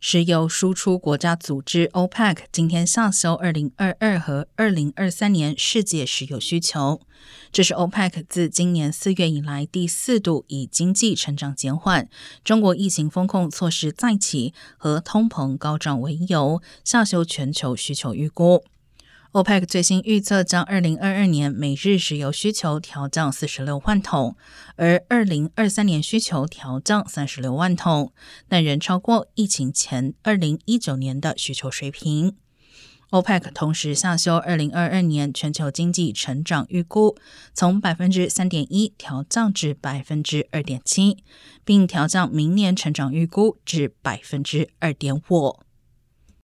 石油输出国家组织 OPEC 今天下修2022和2023年世界石油需求，这是 OPEC 自今年四月以来第四度以经济成长减缓、中国疫情风控措施再起和通膨高涨为由，下修全球需求预估。OPEC 最新预测将二零二二年每日石油需求调降四十六万桶，而二零二三年需求调降三十六万桶，但仍超过疫情前二零一九年的需求水平。OPEC 同时下修二零二二年全球经济成长预估，从百分之三点一调降至百分之二点七，并调降明年成长预估至百分之二点五。